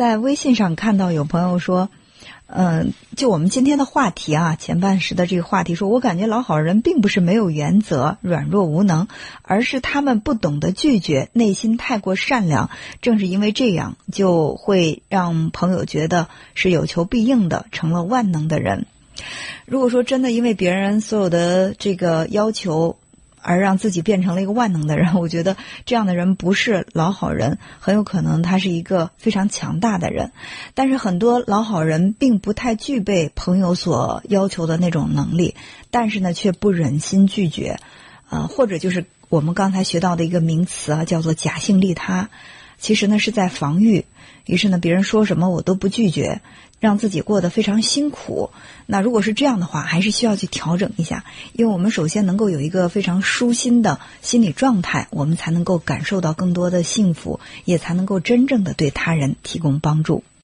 在微信上看到有朋友说。嗯，就我们今天的话题啊，前半时的这个话题，说我感觉老好人并不是没有原则、软弱无能，而是他们不懂得拒绝，内心太过善良。正是因为这样，就会让朋友觉得是有求必应的，成了万能的人。如果说真的因为别人所有的这个要求，而让自己变成了一个万能的人，我觉得这样的人不是老好人，很有可能他是一个非常强大的人。但是很多老好人并不太具备朋友所要求的那种能力，但是呢，却不忍心拒绝，呃，或者就是我们刚才学到的一个名词啊，叫做假性利他。其实呢，是在防御。于是呢，别人说什么我都不拒绝，让自己过得非常辛苦。那如果是这样的话，还是需要去调整一下，因为我们首先能够有一个非常舒心的心理状态，我们才能够感受到更多的幸福，也才能够真正的对他人提供帮助。